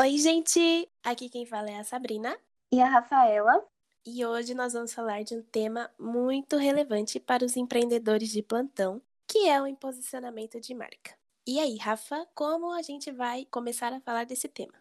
Oi, gente! Aqui quem fala é a Sabrina. E a Rafaela. E hoje nós vamos falar de um tema muito relevante para os empreendedores de plantão, que é o posicionamento de marca. E aí, Rafa, como a gente vai começar a falar desse tema?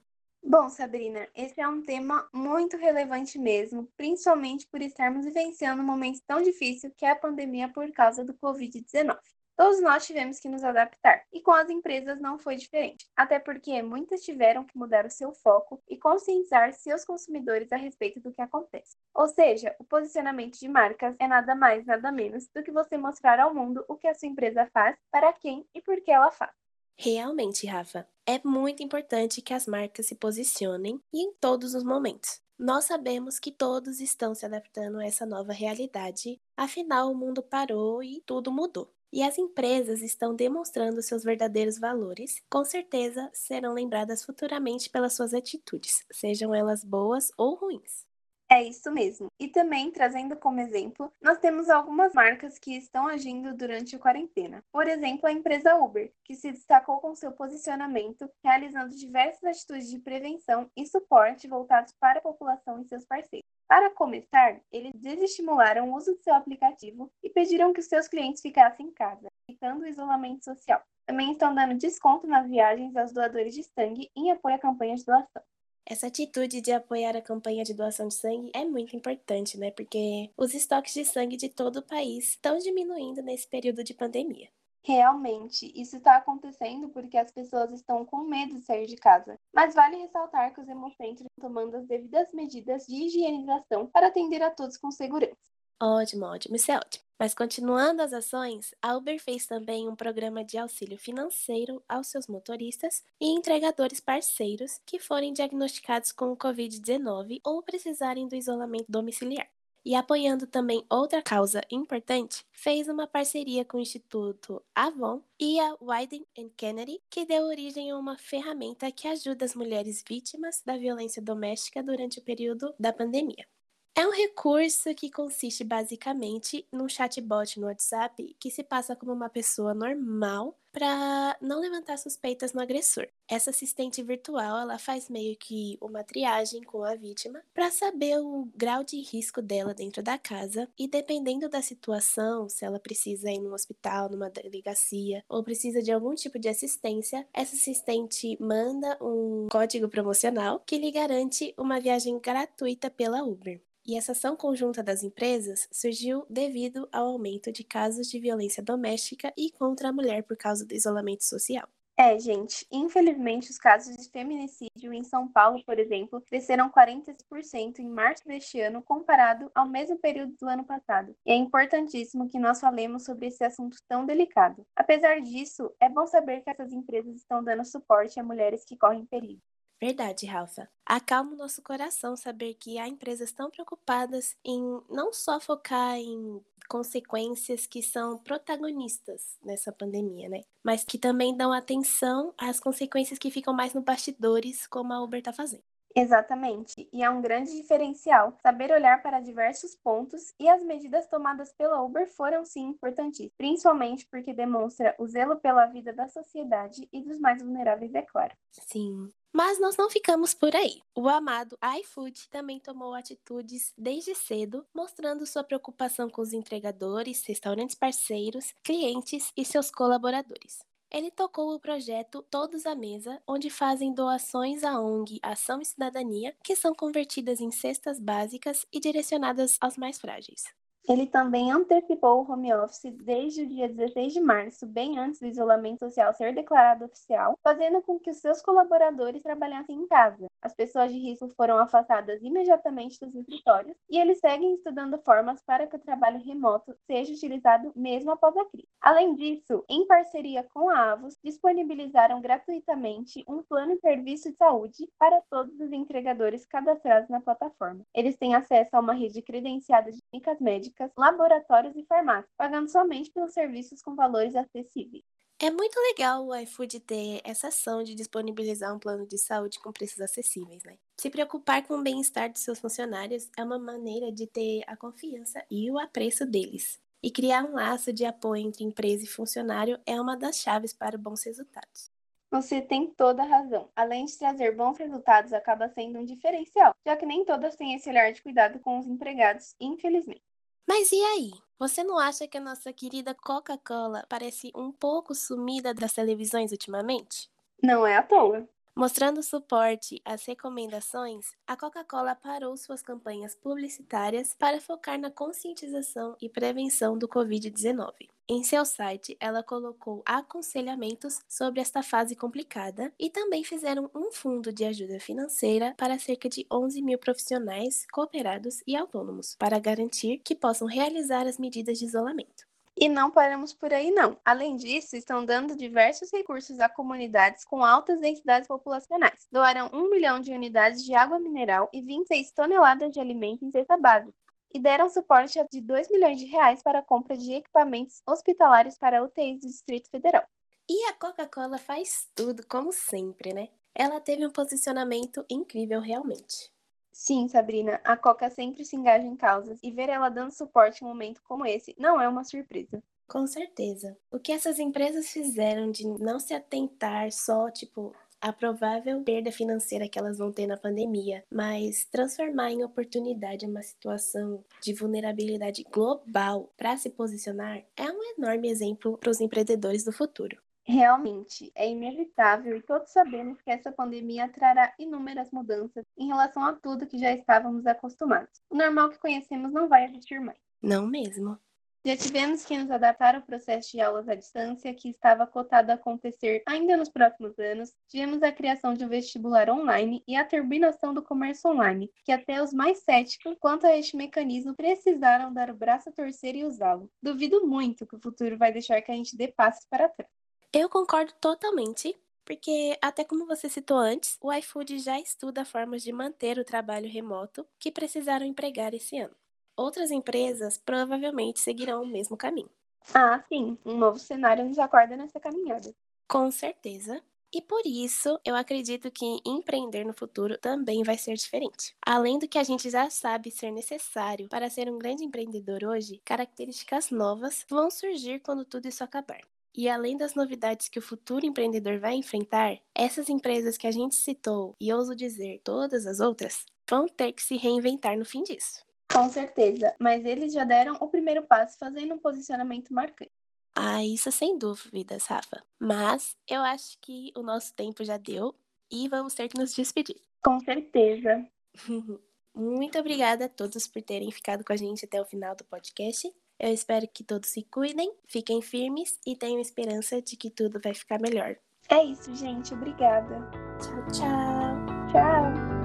Bom, Sabrina, esse é um tema muito relevante mesmo, principalmente por estarmos vivenciando um momento tão difícil que é a pandemia por causa do Covid-19. Todos nós tivemos que nos adaptar, e com as empresas não foi diferente, até porque muitas tiveram que mudar o seu foco e conscientizar seus consumidores a respeito do que acontece. Ou seja, o posicionamento de marcas é nada mais, nada menos do que você mostrar ao mundo o que a sua empresa faz, para quem e por que ela faz. Realmente, Rafa, é muito importante que as marcas se posicionem e em todos os momentos. Nós sabemos que todos estão se adaptando a essa nova realidade, afinal o mundo parou e tudo mudou e as empresas estão demonstrando seus verdadeiros valores, com certeza serão lembradas futuramente pelas suas atitudes, sejam elas boas ou ruins. É isso mesmo. E também, trazendo como exemplo, nós temos algumas marcas que estão agindo durante a quarentena. Por exemplo, a empresa Uber, que se destacou com seu posicionamento, realizando diversas atitudes de prevenção e suporte voltados para a população e seus parceiros. Para começar, eles desestimularam o uso do seu aplicativo e pediram que os seus clientes ficassem em casa, evitando o isolamento social. Também estão dando desconto nas viagens aos doadores de sangue em apoio à campanha de doação. Essa atitude de apoiar a campanha de doação de sangue é muito importante, né? Porque os estoques de sangue de todo o país estão diminuindo nesse período de pandemia. Realmente, isso está acontecendo porque as pessoas estão com medo de sair de casa. Mas vale ressaltar que os hemocentros estão tomando as devidas medidas de higienização para atender a todos com segurança. Ótimo, ótimo, isso é ótimo. Mas continuando as ações, a Uber fez também um programa de auxílio financeiro aos seus motoristas e entregadores parceiros que forem diagnosticados com o Covid-19 ou precisarem do isolamento domiciliar e apoiando também outra causa importante, fez uma parceria com o Instituto Avon e a Wyden Kennedy, que deu origem a uma ferramenta que ajuda as mulheres vítimas da violência doméstica durante o período da pandemia. É um recurso que consiste basicamente num chatbot no WhatsApp que se passa como uma pessoa normal para não levantar suspeitas no agressor. Essa assistente virtual, ela faz meio que uma triagem com a vítima para saber o grau de risco dela dentro da casa e dependendo da situação, se ela precisa ir num hospital, numa delegacia ou precisa de algum tipo de assistência, essa assistente manda um código promocional que lhe garante uma viagem gratuita pela Uber. E essa ação conjunta das empresas surgiu devido ao aumento de casos de violência doméstica e contra a mulher por causa do isolamento social. É, gente, infelizmente os casos de feminicídio em São Paulo, por exemplo, cresceram 40% em março deste ano comparado ao mesmo período do ano passado. E é importantíssimo que nós falemos sobre esse assunto tão delicado. Apesar disso, é bom saber que essas empresas estão dando suporte a mulheres que correm perigo. Verdade, Rafa. Acalma o nosso coração saber que há empresas tão preocupadas em não só focar em consequências que são protagonistas nessa pandemia, né? Mas que também dão atenção às consequências que ficam mais no bastidores, como a Uber está fazendo. Exatamente, e é um grande diferencial saber olhar para diversos pontos e as medidas tomadas pela Uber foram sim importantes, principalmente porque demonstra o zelo pela vida da sociedade e dos mais vulneráveis, é claro. Sim, mas nós não ficamos por aí. O amado iFood também tomou atitudes desde cedo, mostrando sua preocupação com os entregadores, restaurantes parceiros, clientes e seus colaboradores. Ele tocou o projeto Todos à Mesa, onde fazem doações à ONG Ação e Cidadania, que são convertidas em cestas básicas e direcionadas aos mais frágeis. Ele também antecipou o home office desde o dia 16 de março, bem antes do isolamento social ser declarado oficial, fazendo com que os seus colaboradores trabalhassem em casa. As pessoas de risco foram afastadas imediatamente dos escritórios e eles seguem estudando formas para que o trabalho remoto seja utilizado mesmo após a crise. Além disso, em parceria com a Avos, disponibilizaram gratuitamente um plano de serviço de saúde para todos os entregadores cadastrados na plataforma. Eles têm acesso a uma rede credenciada de clínicas médicas clínicas, laboratórios e farmácias, pagando somente pelos serviços com valores acessíveis. É muito legal o iFood ter essa ação de disponibilizar um plano de saúde com preços acessíveis, né? Se preocupar com o bem-estar de seus funcionários é uma maneira de ter a confiança e o apreço deles. E criar um laço de apoio entre empresa e funcionário é uma das chaves para bons resultados. Você tem toda a razão. Além de trazer bons resultados, acaba sendo um diferencial, já que nem todas têm esse olhar de cuidado com os empregados, infelizmente. Mas e aí? Você não acha que a nossa querida Coca-Cola parece um pouco sumida das televisões ultimamente? Não é à toa. Mostrando suporte às recomendações, a Coca-Cola parou suas campanhas publicitárias para focar na conscientização e prevenção do Covid-19. Em seu site, ela colocou aconselhamentos sobre esta fase complicada e também fizeram um fundo de ajuda financeira para cerca de 11 mil profissionais, cooperados e autônomos, para garantir que possam realizar as medidas de isolamento. E não paramos por aí, não. Além disso, estão dando diversos recursos a comunidades com altas densidades populacionais. Doaram 1 milhão de unidades de água mineral e 26 toneladas de alimentos em cesta básica. E deram suporte de 2 milhões de reais para a compra de equipamentos hospitalares para UTIs do Distrito Federal. E a Coca-Cola faz tudo, como sempre, né? Ela teve um posicionamento incrível realmente. Sim, Sabrina, a Coca sempre se engaja em causas e ver ela dando suporte em um momento como esse não é uma surpresa. Com certeza. O que essas empresas fizeram de não se atentar só, tipo, a provável perda financeira que elas vão ter na pandemia, mas transformar em oportunidade uma situação de vulnerabilidade global para se posicionar é um enorme exemplo para os empreendedores do futuro. Realmente, é inevitável e todos sabemos que essa pandemia trará inúmeras mudanças em relação a tudo que já estávamos acostumados. O normal que conhecemos não vai existir mais. Não mesmo. Já tivemos que nos adaptar ao processo de aulas à distância, que estava cotado a acontecer ainda nos próximos anos. Tivemos a criação de um vestibular online e a turbinação do comércio online, que até os mais céticos quanto a este mecanismo precisaram dar o braço a torcer e usá-lo. Duvido muito que o futuro vai deixar que a gente dê passos para trás. Eu concordo totalmente, porque, até como você citou antes, o iFood já estuda formas de manter o trabalho remoto que precisaram empregar esse ano. Outras empresas provavelmente seguirão o mesmo caminho. Ah, sim, um novo cenário nos acorda nessa caminhada. Com certeza. E por isso, eu acredito que empreender no futuro também vai ser diferente. Além do que a gente já sabe ser necessário para ser um grande empreendedor hoje, características novas vão surgir quando tudo isso acabar. E além das novidades que o futuro empreendedor vai enfrentar, essas empresas que a gente citou, e ouso dizer todas as outras, vão ter que se reinventar no fim disso. Com certeza, mas eles já deram o primeiro passo fazendo um posicionamento marcante. Ah, isso sem dúvidas, Rafa. Mas eu acho que o nosso tempo já deu e vamos ter que nos despedir. Com certeza. Muito obrigada a todos por terem ficado com a gente até o final do podcast. Eu espero que todos se cuidem, fiquem firmes e tenham esperança de que tudo vai ficar melhor. É isso, gente. Obrigada. Tchau, tchau. Tchau.